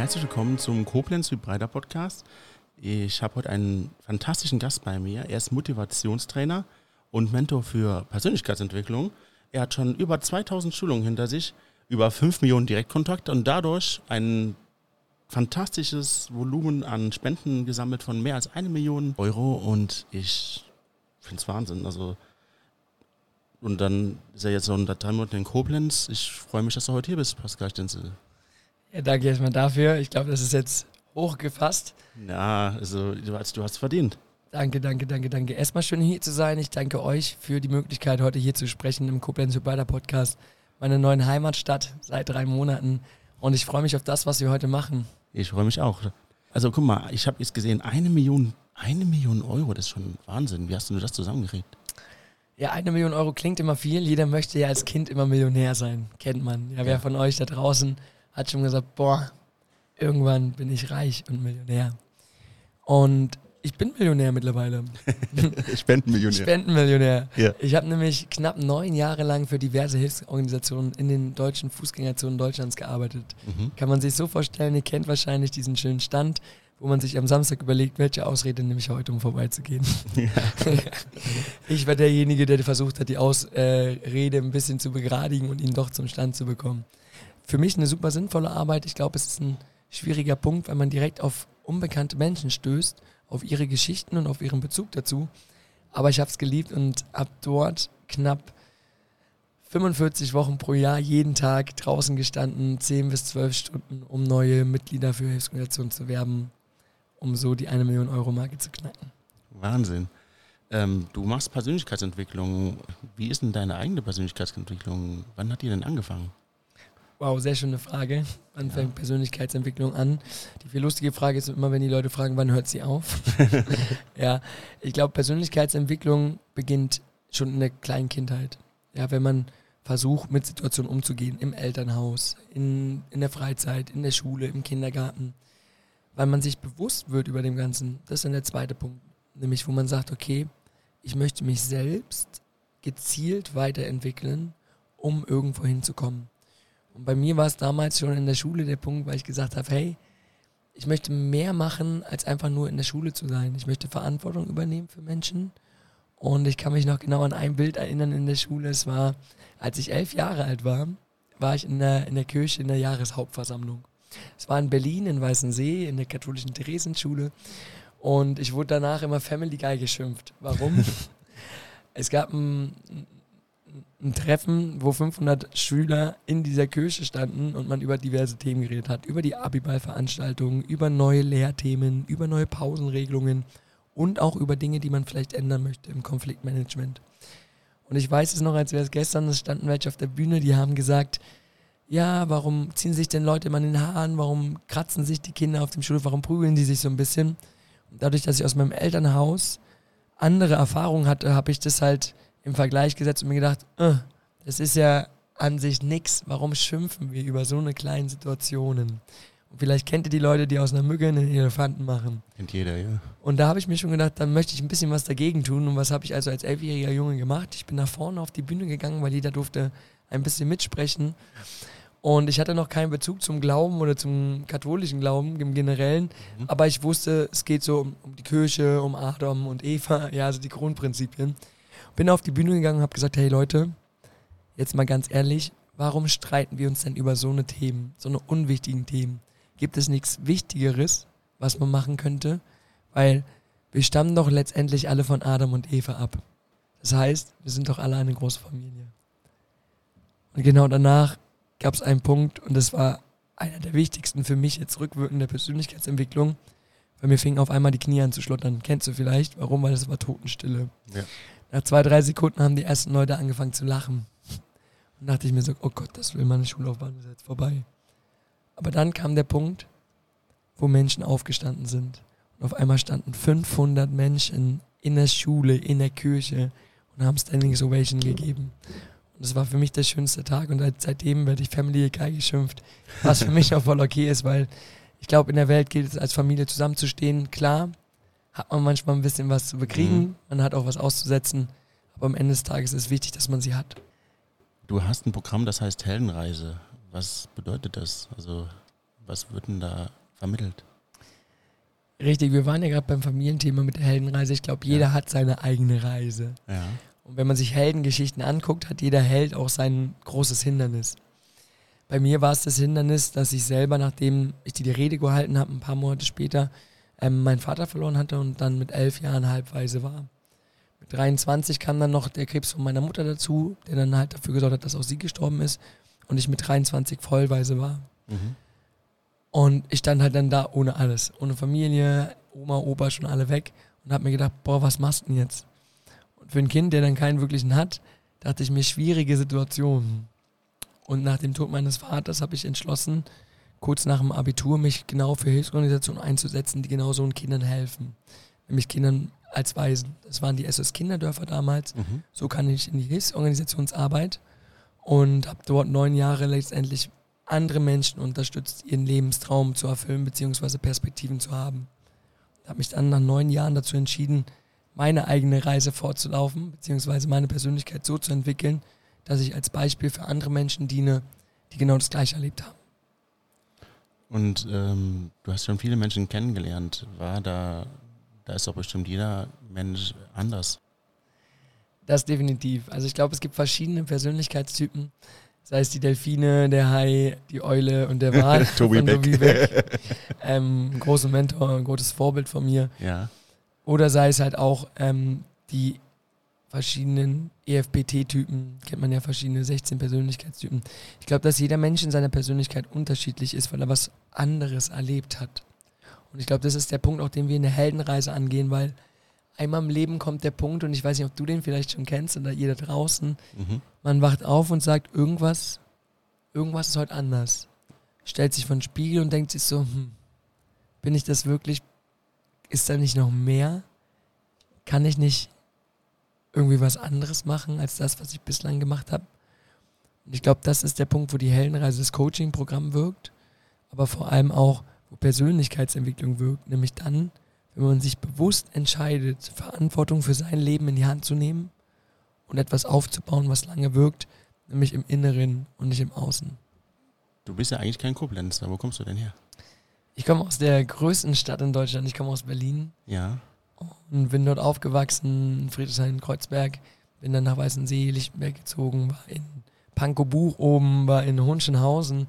herzlich willkommen zum Koblenz Hybrider Podcast. Ich habe heute einen fantastischen Gast bei mir. Er ist Motivationstrainer und Mentor für Persönlichkeitsentwicklung. Er hat schon über 2000 Schulungen hinter sich, über 5 Millionen Direktkontakte und dadurch ein fantastisches Volumen an Spenden gesammelt von mehr als eine Million Euro und ich finde es Wahnsinn. Also und dann ist er jetzt so unter drei Monaten in Koblenz. Ich freue mich, dass du heute hier bist, Pascal Stenzel. Ja, danke erstmal dafür. Ich glaube, das ist jetzt hochgefasst. Ja, also du hast es verdient. Danke, danke, danke, danke. Erstmal schön hier zu sein. Ich danke euch für die Möglichkeit, heute hier zu sprechen im Koblenz Hybrider Podcast, meiner neuen Heimatstadt seit drei Monaten. Und ich freue mich auf das, was wir heute machen. Ich freue mich auch. Also guck mal, ich habe jetzt gesehen, eine Million, eine Million Euro, das ist schon Wahnsinn. Wie hast du das zusammengekriegt? Ja, eine Million Euro klingt immer viel. Jeder möchte ja als Kind immer Millionär sein. Kennt man. Ja, wer ja. von euch da draußen hat schon gesagt, boah, irgendwann bin ich reich und Millionär. Und ich bin Millionär mittlerweile. Spendenmillionär. Spendenmillionär. Ja. Ich habe nämlich knapp neun Jahre lang für diverse Hilfsorganisationen in den deutschen Fußgängerzonen Deutschlands gearbeitet. Mhm. Kann man sich so vorstellen, ihr kennt wahrscheinlich diesen schönen Stand, wo man sich am Samstag überlegt, welche Ausrede nehme ich heute, um vorbeizugehen. Ja. ich war derjenige, der versucht hat, die Ausrede ein bisschen zu begradigen und ihn doch zum Stand zu bekommen. Für mich eine super sinnvolle Arbeit. Ich glaube, es ist ein schwieriger Punkt, weil man direkt auf unbekannte Menschen stößt, auf ihre Geschichten und auf ihren Bezug dazu. Aber ich habe es geliebt und habe dort knapp 45 Wochen pro Jahr jeden Tag draußen gestanden, 10 bis 12 Stunden, um neue Mitglieder für Hilfsorganisationen zu werben um so die eine Million Euro Marke zu knacken. Wahnsinn. Ähm, du machst Persönlichkeitsentwicklung. Wie ist denn deine eigene Persönlichkeitsentwicklung? Wann hat die denn angefangen? Wow, sehr schöne Frage. Wann ja. fängt Persönlichkeitsentwicklung an? Die viel lustige Frage ist immer, wenn die Leute fragen, wann hört sie auf? ja, ich glaube, Persönlichkeitsentwicklung beginnt schon in der kleinen Kindheit. Ja, wenn man versucht, mit Situationen umzugehen, im Elternhaus, in, in der Freizeit, in der Schule, im Kindergarten weil man sich bewusst wird über dem Ganzen. Das ist dann der zweite Punkt. Nämlich, wo man sagt, okay, ich möchte mich selbst gezielt weiterentwickeln, um irgendwo hinzukommen. Und bei mir war es damals schon in der Schule der Punkt, weil ich gesagt habe, hey, ich möchte mehr machen, als einfach nur in der Schule zu sein. Ich möchte Verantwortung übernehmen für Menschen. Und ich kann mich noch genau an ein Bild erinnern in der Schule. Es war, als ich elf Jahre alt war, war ich in der, in der Kirche in der Jahreshauptversammlung. Es war in Berlin, in Weißensee, in der katholischen Theresenschule. Und ich wurde danach immer Family Guy geschimpft. Warum? es gab ein, ein, Treffen, wo 500 Schüler in dieser Kirche standen und man über diverse Themen geredet hat. Über die Abiball-Veranstaltungen, über neue Lehrthemen, über neue Pausenregelungen und auch über Dinge, die man vielleicht ändern möchte im Konfliktmanagement. Und ich weiß es noch, als wäre es gestern, es standen welche auf der Bühne, die haben gesagt, ja, warum ziehen sich denn Leute immer in den Haaren, warum kratzen sich die Kinder auf dem Schulhof, warum prügeln die sich so ein bisschen? Und dadurch, dass ich aus meinem Elternhaus andere Erfahrungen hatte, habe ich das halt im Vergleich gesetzt und mir gedacht, äh, das ist ja an sich nix, warum schimpfen wir über so eine kleine Situationen? Und vielleicht kennt ihr die Leute, die aus einer Mücke einen Elefanten machen. Kennt jeder, ja. Und da habe ich mir schon gedacht, dann möchte ich ein bisschen was dagegen tun. Und was habe ich also als elfjähriger Junge gemacht? Ich bin nach vorne auf die Bühne gegangen, weil jeder durfte ein bisschen mitsprechen. Und ich hatte noch keinen Bezug zum Glauben oder zum katholischen Glauben im Generellen. Mhm. Aber ich wusste, es geht so um, um, die Kirche, um Adam und Eva, ja, also die Grundprinzipien. Bin auf die Bühne gegangen und habe gesagt, hey Leute, jetzt mal ganz ehrlich, warum streiten wir uns denn über so eine Themen, so eine unwichtigen Themen? Gibt es nichts Wichtigeres, was man machen könnte? Weil wir stammen doch letztendlich alle von Adam und Eva ab. Das heißt, wir sind doch alle eine große Familie. Und genau danach gab es einen Punkt und das war einer der wichtigsten für mich jetzt rückwirkend der Persönlichkeitsentwicklung, weil mir fingen auf einmal die Knie an zu schlottern. Kennst du vielleicht? Warum? Weil es war Totenstille. Ja. Nach zwei, drei Sekunden haben die ersten Leute angefangen zu lachen. Und dachte ich mir so, oh Gott, das will meine Schullaufbahn ist jetzt vorbei. Aber dann kam der Punkt, wo Menschen aufgestanden sind. Und auf einmal standen 500 Menschen in der Schule, in der Kirche und haben Standing Ovation gegeben. Und das war für mich der schönste Tag und seitdem werde ich Family Guy geschimpft, was für mich auch voll okay ist, weil ich glaube, in der Welt gilt es als Familie zusammenzustehen. Klar, hat man manchmal ein bisschen was zu bekriegen, mhm. man hat auch was auszusetzen, aber am Ende des Tages ist es wichtig, dass man sie hat. Du hast ein Programm, das heißt Heldenreise. Was bedeutet das? Also, Was wird denn da vermittelt? Richtig, wir waren ja gerade beim Familienthema mit der Heldenreise. Ich glaube, jeder ja. hat seine eigene Reise. Ja. Und wenn man sich Heldengeschichten anguckt, hat jeder Held auch sein großes Hindernis. Bei mir war es das Hindernis, dass ich selber, nachdem ich die, Rede gehalten habe, ein paar Monate später, ähm, meinen Vater verloren hatte und dann mit elf Jahren halbweise war. Mit 23 kam dann noch der Krebs von meiner Mutter dazu, der dann halt dafür gesorgt hat, dass auch sie gestorben ist und ich mit 23 vollweise war. Mhm. Und ich stand halt dann da ohne alles, ohne Familie, Oma, Opa schon alle weg und habe mir gedacht, boah, was machst du denn jetzt? Und für ein Kind, der dann keinen wirklichen hat, dachte ich mir, schwierige Situation. Und nach dem Tod meines Vaters habe ich entschlossen, kurz nach dem Abitur mich genau für Hilfsorganisationen einzusetzen, die genau so Kindern helfen. Nämlich Kindern als Waisen. Das waren die SS Kinderdörfer damals. Mhm. So kann ich in die Hilfsorganisationsarbeit und habe dort neun Jahre letztendlich andere Menschen unterstützt, ihren Lebenstraum zu erfüllen bzw. Perspektiven zu haben. Habe mich dann nach neun Jahren dazu entschieden, meine eigene Reise fortzulaufen bzw. meine Persönlichkeit so zu entwickeln, dass ich als Beispiel für andere Menschen diene, die genau das Gleiche erlebt haben. Und ähm, du hast schon viele Menschen kennengelernt. War da, da ist doch bestimmt jeder Mensch anders. Das definitiv. Also ich glaube, es gibt verschiedene Persönlichkeitstypen. Sei es die Delfine, der Hai, die Eule und der Wal. Tobi Beck. Tobi Beck. Ähm, ein großer Mentor, ein großes Vorbild von mir. Ja. Oder sei es halt auch ähm, die verschiedenen EFPT-Typen, kennt man ja verschiedene 16 Persönlichkeitstypen. Ich glaube, dass jeder Mensch in seiner Persönlichkeit unterschiedlich ist, weil er was anderes erlebt hat. Und ich glaube, das ist der Punkt, auch den wir in der Heldenreise angehen, weil einmal im Leben kommt der Punkt, und ich weiß nicht, ob du den vielleicht schon kennst oder ihr da draußen, mhm. man wacht auf und sagt, irgendwas, irgendwas ist heute anders. Stellt sich vor den Spiegel und denkt sich so, hm, bin ich das wirklich? Ist da nicht noch mehr? Kann ich nicht irgendwie was anderes machen als das, was ich bislang gemacht habe. Und ich glaube, das ist der Punkt, wo die Heldenreise das Coaching-Programm wirkt, aber vor allem auch, wo Persönlichkeitsentwicklung wirkt, nämlich dann, wenn man sich bewusst entscheidet, Verantwortung für sein Leben in die Hand zu nehmen und etwas aufzubauen, was lange wirkt, nämlich im Inneren und nicht im Außen. Du bist ja eigentlich kein Koblenzer. Wo kommst du denn her? Ich komme aus der größten Stadt in Deutschland. Ich komme aus Berlin. Ja und bin dort aufgewachsen, in Friedrichshain-Kreuzberg, bin dann nach Weißensee, Lichtenberg gezogen, war in Pankow oben, war in Hunschenhausen,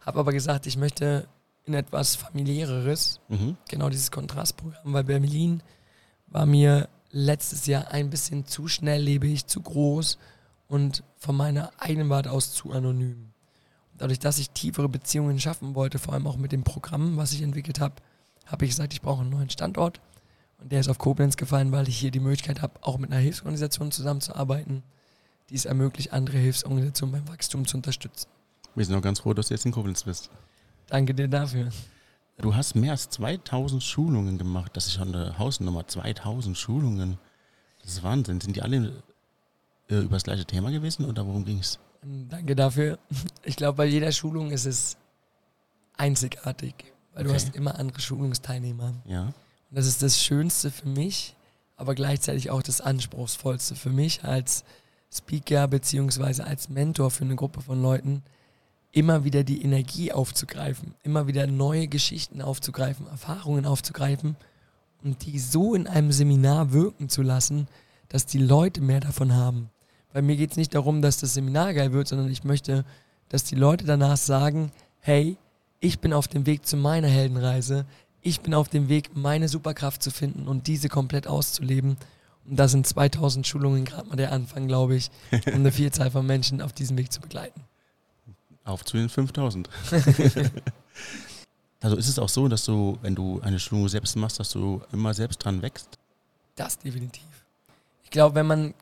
habe aber gesagt, ich möchte in etwas familiäreres, mhm. genau dieses Kontrastprogramm, weil Berlin war mir letztes Jahr ein bisschen zu schnell lebig, zu groß und von meiner eigenen Warte aus zu anonym. Dadurch, dass ich tiefere Beziehungen schaffen wollte, vor allem auch mit dem Programm, was ich entwickelt habe, habe ich gesagt, ich brauche einen neuen Standort. Und der ist auf Koblenz gefallen, weil ich hier die Möglichkeit habe, auch mit einer Hilfsorganisation zusammenzuarbeiten, die es ermöglicht, andere Hilfsorganisationen beim Wachstum zu unterstützen. Wir sind auch ganz froh, dass du jetzt in Koblenz bist. Danke dir dafür. Du hast mehr als 2000 Schulungen gemacht. Das ist schon eine Hausnummer. 2000 Schulungen. Das ist Wahnsinn. Sind die alle äh, über das gleiche Thema gewesen oder worum ging es? Danke dafür. Ich glaube, bei jeder Schulung ist es einzigartig, weil okay. du hast immer andere Schulungsteilnehmer. Ja. Und das ist das Schönste für mich, aber gleichzeitig auch das Anspruchsvollste für mich als Speaker beziehungsweise als Mentor für eine Gruppe von Leuten, immer wieder die Energie aufzugreifen, immer wieder neue Geschichten aufzugreifen, Erfahrungen aufzugreifen und die so in einem Seminar wirken zu lassen, dass die Leute mehr davon haben. Bei mir geht es nicht darum, dass das Seminar geil wird, sondern ich möchte, dass die Leute danach sagen, hey, ich bin auf dem Weg zu meiner Heldenreise, ich bin auf dem Weg, meine Superkraft zu finden und diese komplett auszuleben. Und da sind 2000 Schulungen gerade mal der Anfang, glaube ich, um eine Vielzahl von Menschen auf diesem Weg zu begleiten. Auf zu den 5000. also ist es auch so, dass du, wenn du eine Schulung selbst machst, dass du immer selbst dran wächst? Das definitiv. Ich glaube, wenn man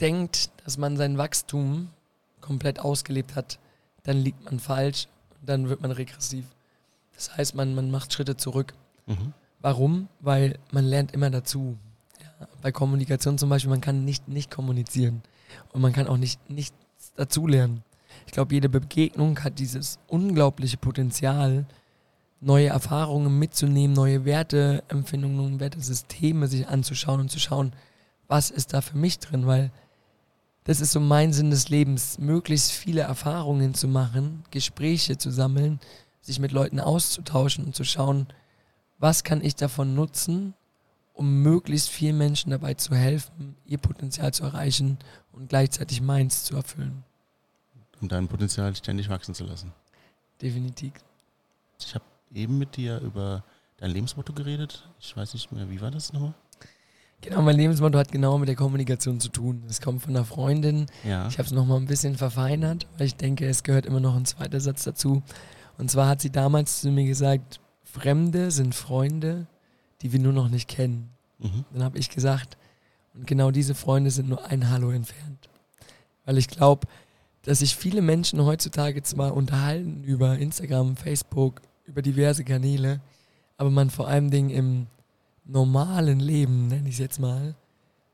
denkt, dass man sein Wachstum komplett ausgelebt hat, dann liegt man falsch und dann wird man regressiv. Das heißt, man, man macht Schritte zurück. Mhm. Warum? Weil man lernt immer dazu. Ja, bei Kommunikation zum Beispiel, man kann nicht, nicht kommunizieren. Und man kann auch nicht nichts dazulernen. Ich glaube, jede Begegnung hat dieses unglaubliche Potenzial, neue Erfahrungen mitzunehmen, neue Werteempfindungen, Wertesysteme sich anzuschauen und zu schauen, was ist da für mich drin, weil das ist so mein Sinn des Lebens, möglichst viele Erfahrungen zu machen, Gespräche zu sammeln, sich mit Leuten auszutauschen und zu schauen, was kann ich davon nutzen, um möglichst vielen Menschen dabei zu helfen, ihr Potenzial zu erreichen und gleichzeitig meins zu erfüllen. Um dein Potenzial ständig wachsen zu lassen. Definitiv. Ich habe eben mit dir über dein Lebensmotto geredet. Ich weiß nicht mehr, wie war das nochmal? Genau, mein Lebensmotto hat genau mit der Kommunikation zu tun. Es kommt von einer Freundin. Ja. Ich habe es nochmal ein bisschen verfeinert, weil ich denke, es gehört immer noch ein zweiter Satz dazu. Und zwar hat sie damals zu mir gesagt, Fremde sind Freunde, die wir nur noch nicht kennen. Mhm. Dann habe ich gesagt, und genau diese Freunde sind nur ein Hallo entfernt. Weil ich glaube, dass sich viele Menschen heutzutage zwar unterhalten über Instagram, Facebook, über diverse Kanäle, aber man vor allem Dingen im normalen Leben, nenne ich es jetzt mal,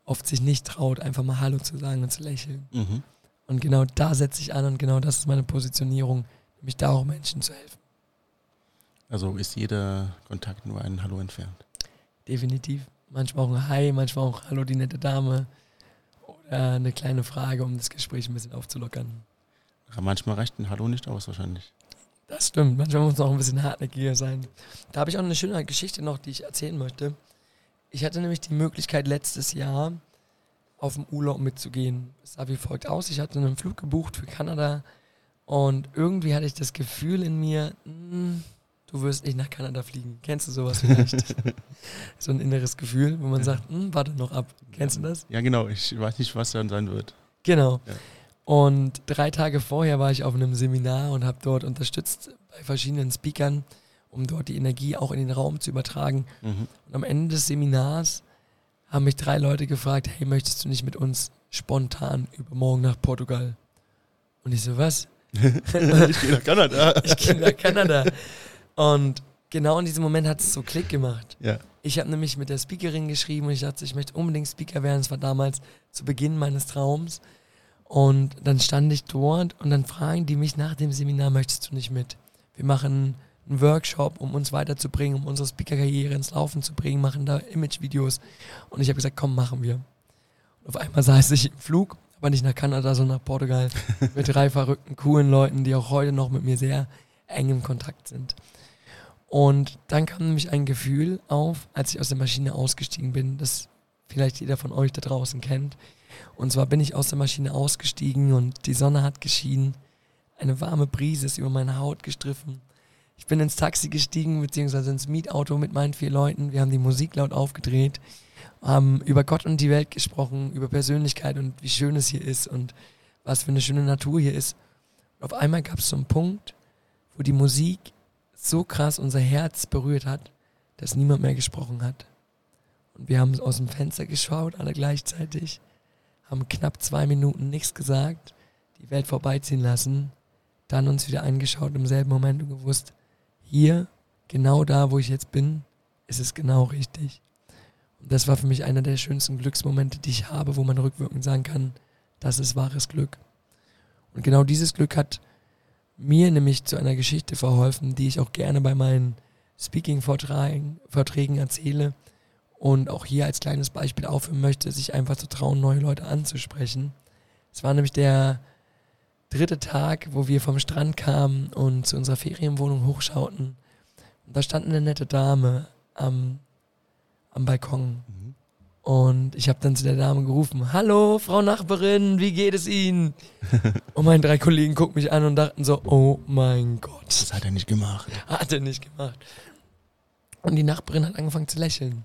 oft sich nicht traut, einfach mal Hallo zu sagen und zu lächeln. Mhm. Und genau da setze ich an und genau das ist meine Positionierung, nämlich da auch Menschen zu helfen. Also ist jeder Kontakt nur ein Hallo entfernt. Definitiv. Manchmal auch ein Hi, manchmal auch Hallo, die nette Dame. Oder eine kleine Frage, um das Gespräch ein bisschen aufzulockern. Aber manchmal reicht ein Hallo nicht aus wahrscheinlich. Das stimmt. Manchmal muss man auch ein bisschen hartnäckiger sein. Da habe ich auch eine schöne Geschichte noch, die ich erzählen möchte. Ich hatte nämlich die Möglichkeit, letztes Jahr auf dem Urlaub mitzugehen. Es sah wie folgt aus. Ich hatte einen Flug gebucht für Kanada und irgendwie hatte ich das Gefühl in mir, "Hm, du wirst nicht nach Kanada fliegen. Kennst du sowas vielleicht? so ein inneres Gefühl, wo man sagt, "Hm, warte noch ab. Kennst du das? Ja, genau. Ich weiß nicht, was dann sein wird. Genau. Ja. Und drei Tage vorher war ich auf einem Seminar und habe dort unterstützt bei verschiedenen Speakern, um dort die Energie auch in den Raum zu übertragen. Mhm. Und am Ende des Seminars haben mich drei Leute gefragt, hey, möchtest du nicht mit uns spontan übermorgen nach Portugal? Und ich so, was? ich gehe nach Kanada. Ich gehe nach Kanada. Und genau in diesem Moment hat es so Klick gemacht. Ja. Ich habe nämlich mit der Speakerin geschrieben und ich dachte, ich möchte unbedingt Speaker werden. Das war damals zu Beginn meines Traums. Und dann stand ich dort und dann fragen die mich nach dem Seminar, möchtest du nicht mit? Wir machen einen Workshop, um uns weiterzubringen, um unsere Speaker-Karriere ins Laufen zu bringen, machen da Image-Videos. Und ich habe gesagt, komm, machen wir. Und auf einmal saß ich im Flug, aber nicht nach Kanada, sondern nach Portugal, mit drei verrückten, coolen Leuten, die auch heute noch mit mir sehr eng im Kontakt sind. Und dann kam nämlich ein Gefühl auf, als ich aus der Maschine ausgestiegen bin, das vielleicht jeder von euch da draußen kennt. Und zwar bin ich aus der Maschine ausgestiegen und die Sonne hat geschienen. Eine warme Brise ist über meine Haut gestriffen. Ich bin ins Taxi gestiegen, beziehungsweise ins Mietauto mit meinen vier Leuten. Wir haben die Musik laut aufgedreht, haben über Gott und die Welt gesprochen, über Persönlichkeit und wie schön es hier ist und was für eine schöne Natur hier ist. Und auf einmal gab es so einen Punkt, wo die Musik so krass unser Herz berührt hat, dass niemand mehr gesprochen hat. Und wir haben aus dem Fenster geschaut, alle gleichzeitig, haben knapp zwei Minuten nichts gesagt, die Welt vorbeiziehen lassen, dann uns wieder eingeschaut im selben Moment und gewusst, hier, genau da, wo ich jetzt bin, ist es genau richtig. Und das war für mich einer der schönsten Glücksmomente, die ich habe, wo man rückwirkend sagen kann, das ist wahres Glück. Und genau dieses Glück hat mir nämlich zu einer Geschichte verholfen, die ich auch gerne bei meinen Speaking-Vorträgen Vorträgen erzähle und auch hier als kleines Beispiel aufhören möchte, sich einfach zu trauen, neue Leute anzusprechen. Es war nämlich der dritte Tag, wo wir vom Strand kamen und zu unserer Ferienwohnung hochschauten. Und da stand eine nette Dame am, am Balkon. Mhm. Und ich habe dann zu der Dame gerufen, hallo, Frau Nachbarin, wie geht es Ihnen? und meine drei Kollegen guckten mich an und dachten so, oh mein Gott, Das hat er nicht gemacht. hat er nicht gemacht. Und die Nachbarin hat angefangen zu lächeln.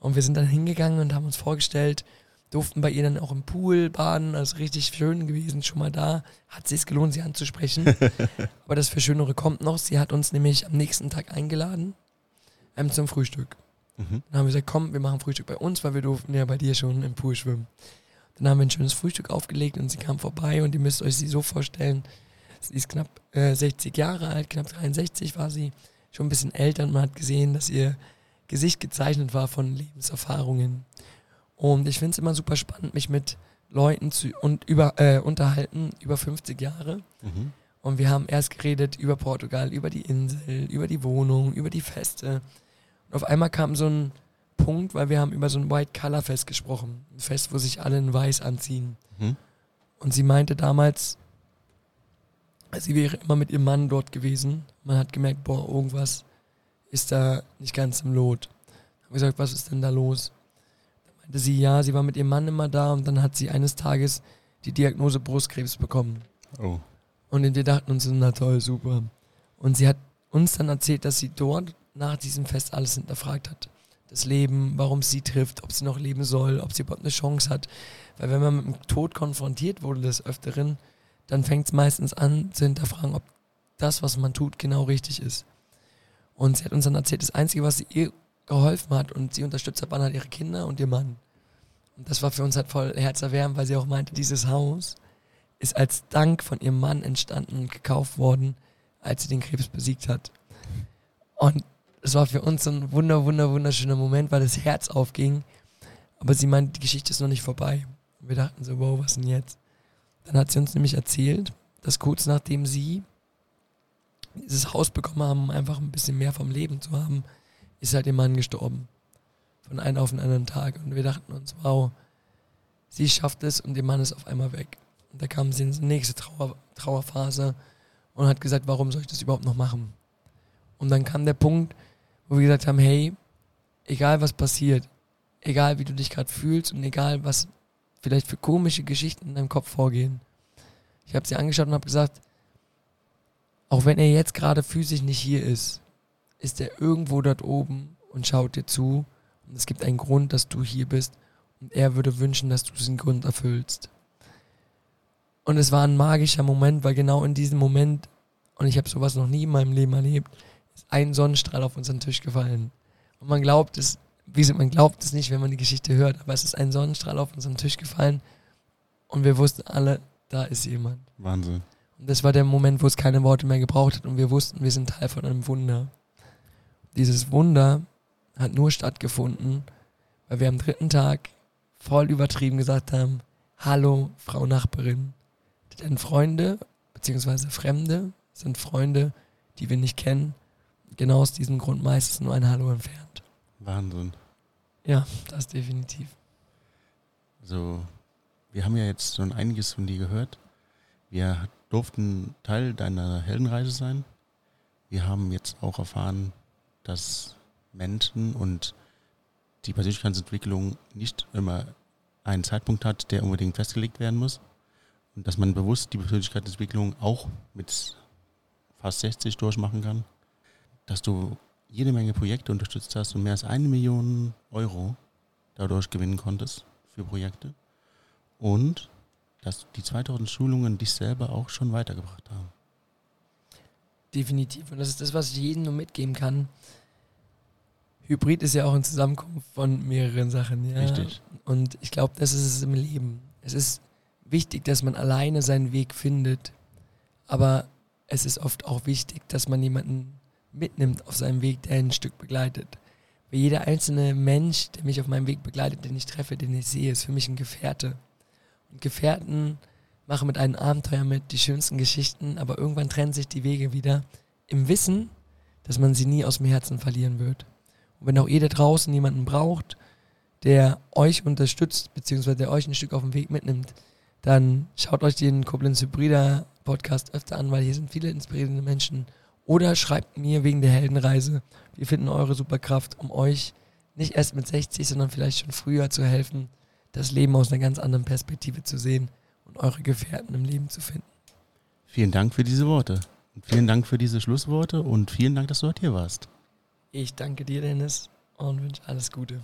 Und wir sind dann hingegangen und haben uns vorgestellt, durften bei ihr dann auch im Pool baden, also richtig schön gewesen, schon mal da. Hat sich gelohnt, sie anzusprechen. Aber das Verschönere kommt noch. Sie hat uns nämlich am nächsten Tag eingeladen ähm, zum Frühstück. Mhm. Dann haben wir gesagt, komm, wir machen Frühstück bei uns, weil wir durften ja bei dir schon im Pool schwimmen. Dann haben wir ein schönes Frühstück aufgelegt und sie kam vorbei und ihr müsst euch sie so vorstellen, sie ist knapp äh, 60 Jahre alt, knapp 63 war sie, schon ein bisschen älter und man hat gesehen, dass ihr Gesicht gezeichnet war von Lebenserfahrungen. Und ich finde es immer super spannend, mich mit Leuten zu und über, äh, unterhalten, über 50 Jahre. Mhm. Und wir haben erst geredet über Portugal, über die Insel, über die Wohnung, über die Feste. Und auf einmal kam so ein Punkt, weil wir haben über so ein White Color Fest gesprochen. Ein Fest, wo sich alle in weiß anziehen. Mhm. Und sie meinte damals, Sie wäre immer mit ihrem Mann dort gewesen. Man hat gemerkt, boah, irgendwas ist da nicht ganz im Lot. Haben gesagt, was ist denn da los? Meinte sie, ja, sie war mit ihrem Mann immer da und dann hat sie eines Tages die Diagnose Brustkrebs bekommen. Oh. Und wir dachten uns, na toll, super. Und sie hat uns dann erzählt, dass sie dort nach diesem Fest alles hinterfragt hat. Das Leben, warum es sie trifft, ob sie noch leben soll, ob sie überhaupt eine Chance hat. Weil wenn man mit dem Tod konfrontiert wurde des Öfteren, dann fängt es meistens an zu hinterfragen, ob das, was man tut, genau richtig ist. Und sie hat uns dann erzählt, das Einzige, was sie geholfen hat und sie unterstützt hat, waren halt ihre Kinder und ihr Mann. Und das war für uns halt voll herzerwärmend, weil sie auch meinte, dieses Haus ist als Dank von ihrem Mann entstanden und gekauft worden, als sie den Krebs besiegt hat. Und es war für uns ein wunder, wunder, wunderschöner Moment, weil das Herz aufging. Aber sie meinte, die Geschichte ist noch nicht vorbei. Und wir dachten so, wow, was denn jetzt? Dann hat sie uns nämlich erzählt, dass kurz nachdem sie dieses Haus bekommen haben, um einfach ein bisschen mehr vom Leben zu haben, ist halt ihr Mann gestorben. Von einem auf den anderen Tag. Und wir dachten uns, wow, sie schafft es und ihr Mann ist auf einmal weg. Und da kam sie in die nächste Trauer, Trauerphase und hat gesagt, warum soll ich das überhaupt noch machen? Und dann kam der Punkt, wo wir gesagt haben, hey, egal was passiert, egal wie du dich gerade fühlst und egal was vielleicht für komische Geschichten in deinem Kopf vorgehen. Ich habe sie angeschaut und habe gesagt, auch wenn er jetzt gerade physisch nicht hier ist, ist er irgendwo dort oben und schaut dir zu und es gibt einen Grund, dass du hier bist und er würde wünschen, dass du diesen Grund erfüllst. Und es war ein magischer Moment, weil genau in diesem Moment, und ich habe sowas noch nie in meinem Leben erlebt, ist ein Sonnenstrahl auf unseren Tisch gefallen. Und man glaubt es, wie man glaubt es nicht, wenn man die Geschichte hört, aber es ist ein Sonnenstrahl auf unseren Tisch gefallen und wir wussten alle, da ist jemand. Wahnsinn. Und das war der Moment, wo es keine Worte mehr gebraucht hat und wir wussten, wir sind Teil von einem Wunder. Dieses Wunder hat nur stattgefunden, weil wir am dritten Tag voll übertrieben gesagt haben, hallo, Frau Nachbarin. Denn Freunde, beziehungsweise Fremde, sind Freunde, die wir nicht kennen. Genau aus diesem Grund meistens nur ein Hallo entfernt. Wahnsinn. Ja, das definitiv. Also, wir haben ja jetzt schon einiges von dir gehört. Wir durften Teil deiner Heldenreise sein. Wir haben jetzt auch erfahren, dass Menschen und die Persönlichkeitsentwicklung nicht immer einen Zeitpunkt hat, der unbedingt festgelegt werden muss. Und dass man bewusst die Persönlichkeitsentwicklung auch mit fast 60 durchmachen kann. Dass du jede Menge Projekte unterstützt hast und mehr als eine Million Euro dadurch gewinnen konntest für Projekte. Und dass die 2000 Schulungen dich selber auch schon weitergebracht haben. Definitiv. Und das ist das, was ich jedem nur mitgeben kann. Hybrid ist ja auch eine Zusammenkunft von mehreren Sachen. Ja? Richtig. Und ich glaube, das ist es im Leben. Es ist wichtig, dass man alleine seinen Weg findet. Aber es ist oft auch wichtig, dass man jemanden mitnimmt auf seinem Weg, der ein Stück begleitet. Weil jeder einzelne Mensch, der mich auf meinem Weg begleitet, den ich treffe, den ich sehe, ist für mich ein Gefährte. Und Gefährten machen mit einem Abenteuer mit die schönsten Geschichten, aber irgendwann trennen sich die Wege wieder im Wissen, dass man sie nie aus dem Herzen verlieren wird. Und wenn auch ihr da draußen jemanden braucht, der euch unterstützt, beziehungsweise der euch ein Stück auf dem Weg mitnimmt, dann schaut euch den Koblenz Hybrider Podcast öfter an, weil hier sind viele inspirierende Menschen. Oder schreibt mir wegen der Heldenreise. Wir finden eure Superkraft, um euch nicht erst mit 60, sondern vielleicht schon früher zu helfen, das Leben aus einer ganz anderen Perspektive zu sehen eure Gefährten im Leben zu finden. Vielen Dank für diese Worte. Vielen Dank für diese Schlussworte und vielen Dank, dass du heute hier warst. Ich danke dir, Dennis, und wünsche alles Gute.